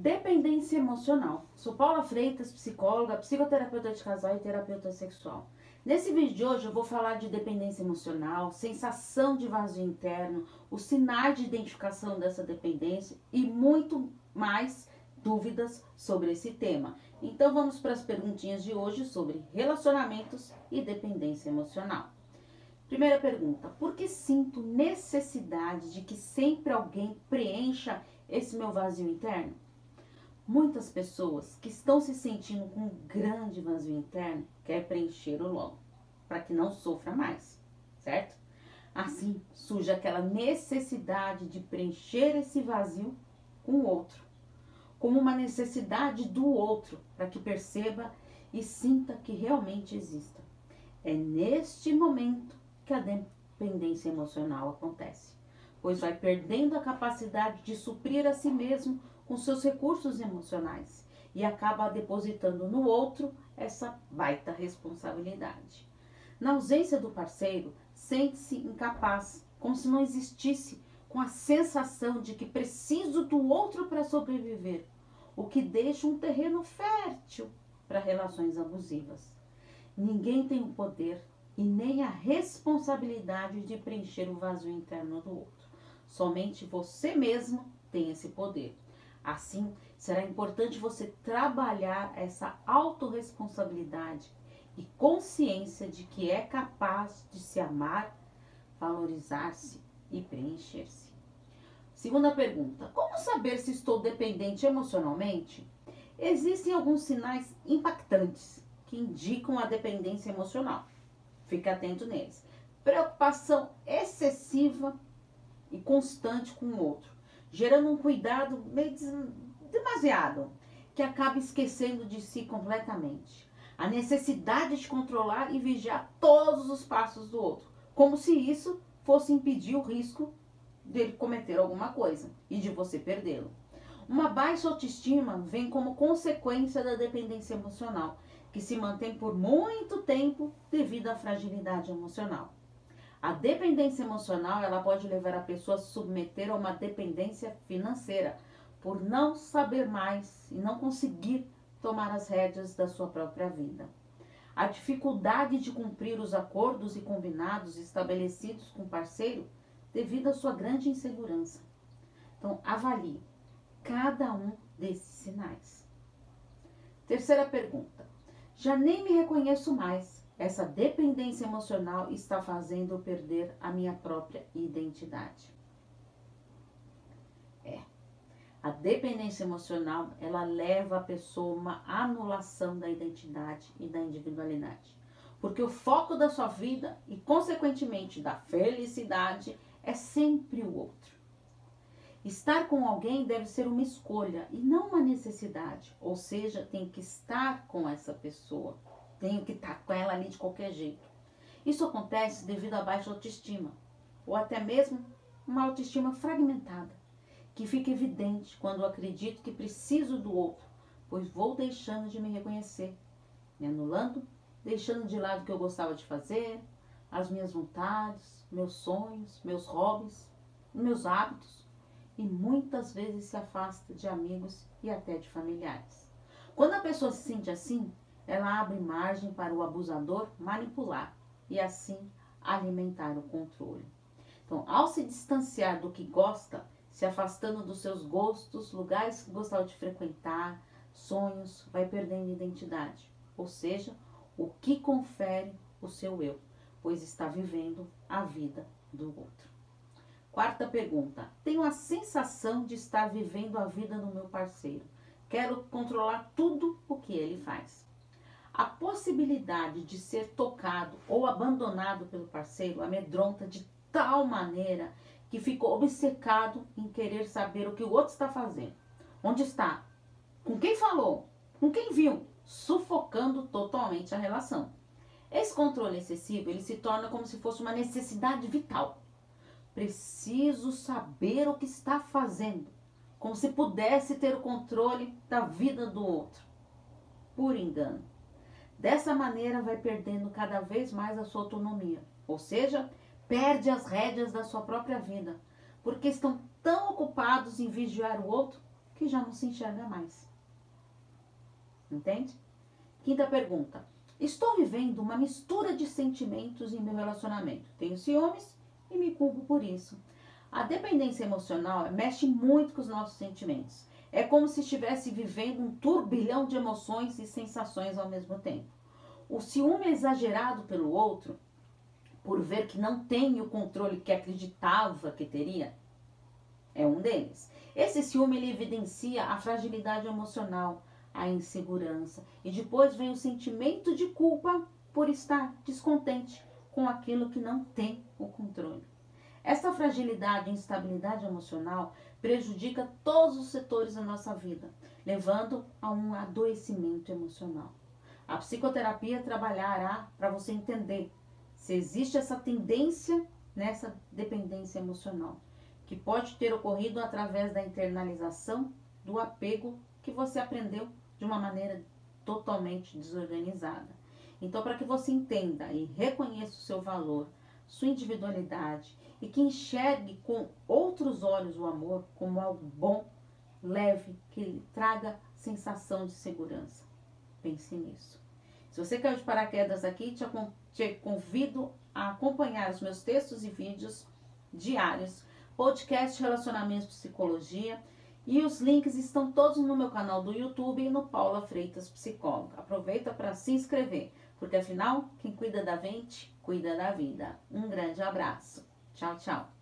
Dependência emocional. Sou Paula Freitas, psicóloga, psicoterapeuta de casal e terapeuta sexual. Nesse vídeo de hoje eu vou falar de dependência emocional, sensação de vazio interno, os sinais de identificação dessa dependência e muito mais dúvidas sobre esse tema. Então vamos para as perguntinhas de hoje sobre relacionamentos e dependência emocional. Primeira pergunta: por que sinto necessidade de que sempre alguém preencha esse meu vazio interno? Muitas pessoas que estão se sentindo com um grande vazio interno quer preencher o logo, para que não sofra mais, certo? Assim surge aquela necessidade de preencher esse vazio com o outro, como uma necessidade do outro, para que perceba e sinta que realmente exista. É neste momento que a dependência emocional acontece, pois vai perdendo a capacidade de suprir a si mesmo com seus recursos emocionais e acaba depositando no outro essa baita responsabilidade. Na ausência do parceiro, sente-se incapaz, como se não existisse, com a sensação de que preciso do outro para sobreviver, o que deixa um terreno fértil para relações abusivas. Ninguém tem o poder e nem a responsabilidade de preencher o vazio interno do outro. Somente você mesmo tem esse poder. Assim, será importante você trabalhar essa autorresponsabilidade e consciência de que é capaz de se amar, valorizar-se e preencher-se. Segunda pergunta: Como saber se estou dependente emocionalmente? Existem alguns sinais impactantes que indicam a dependência emocional. Fique atento neles. Preocupação excessiva e constante com o outro gerando um cuidado meio demasiado, que acaba esquecendo de si completamente. A necessidade de controlar e vigiar todos os passos do outro, como se isso fosse impedir o risco dele cometer alguma coisa e de você perdê-lo. Uma baixa autoestima vem como consequência da dependência emocional, que se mantém por muito tempo devido à fragilidade emocional. A dependência emocional, ela pode levar a pessoa a se submeter a uma dependência financeira, por não saber mais e não conseguir tomar as rédeas da sua própria vida. A dificuldade de cumprir os acordos e combinados estabelecidos com o parceiro devido à sua grande insegurança. Então, avalie cada um desses sinais. Terceira pergunta. Já nem me reconheço mais essa dependência emocional está fazendo eu perder a minha própria identidade. É. A dependência emocional, ela leva a pessoa a uma anulação da identidade e da individualidade. Porque o foco da sua vida e, consequentemente, da felicidade é sempre o outro. Estar com alguém deve ser uma escolha e não uma necessidade, ou seja, tem que estar com essa pessoa tenho que estar com ela ali de qualquer jeito. Isso acontece devido à baixa autoestima, ou até mesmo uma autoestima fragmentada, que fica evidente quando acredito que preciso do outro, pois vou deixando de me reconhecer, me anulando, deixando de lado o que eu gostava de fazer, as minhas vontades, meus sonhos, meus hobbies, meus hábitos, e muitas vezes se afasta de amigos e até de familiares. Quando a pessoa se sente assim, ela abre margem para o abusador manipular e assim alimentar o controle. Então, ao se distanciar do que gosta, se afastando dos seus gostos, lugares que gostava de frequentar, sonhos, vai perdendo identidade, ou seja, o que confere o seu eu, pois está vivendo a vida do outro. Quarta pergunta: tenho a sensação de estar vivendo a vida do meu parceiro. Quero controlar tudo o que ele faz. A possibilidade de ser tocado ou abandonado pelo parceiro amedronta de tal maneira que ficou obcecado em querer saber o que o outro está fazendo. Onde está? Com quem falou? Com quem viu? Sufocando totalmente a relação. Esse controle excessivo, ele se torna como se fosse uma necessidade vital. Preciso saber o que está fazendo, como se pudesse ter o controle da vida do outro. Por engano. Dessa maneira, vai perdendo cada vez mais a sua autonomia, ou seja, perde as rédeas da sua própria vida, porque estão tão ocupados em vigiar o outro que já não se enxerga mais. Entende? Quinta pergunta. Estou vivendo uma mistura de sentimentos em meu relacionamento. Tenho ciúmes e me culpo por isso. A dependência emocional mexe muito com os nossos sentimentos. É como se estivesse vivendo um turbilhão de emoções e sensações ao mesmo tempo. O ciúme é exagerado pelo outro, por ver que não tem o controle que acreditava que teria, é um deles. Esse ciúme ele evidencia a fragilidade emocional, a insegurança e depois vem o sentimento de culpa por estar descontente com aquilo que não tem o controle. Essa fragilidade e instabilidade emocional prejudica todos os setores da nossa vida, levando a um adoecimento emocional. A psicoterapia trabalhará para você entender se existe essa tendência nessa dependência emocional, que pode ter ocorrido através da internalização do apego que você aprendeu de uma maneira totalmente desorganizada. Então, para que você entenda e reconheça o seu valor, sua individualidade e que enxergue com outros olhos o amor como algo bom, leve, que lhe traga sensação de segurança. Pense nisso. Se você caiu de paraquedas aqui, te, convido a acompanhar os meus textos e vídeos diários, podcast Relacionamentos Psicologia e os links estão todos no meu canal do YouTube e no Paula Freitas Psicóloga. Aproveita para se inscrever, porque afinal, quem cuida da mente, cuida da vida. Um grande abraço. Tchau, tchau.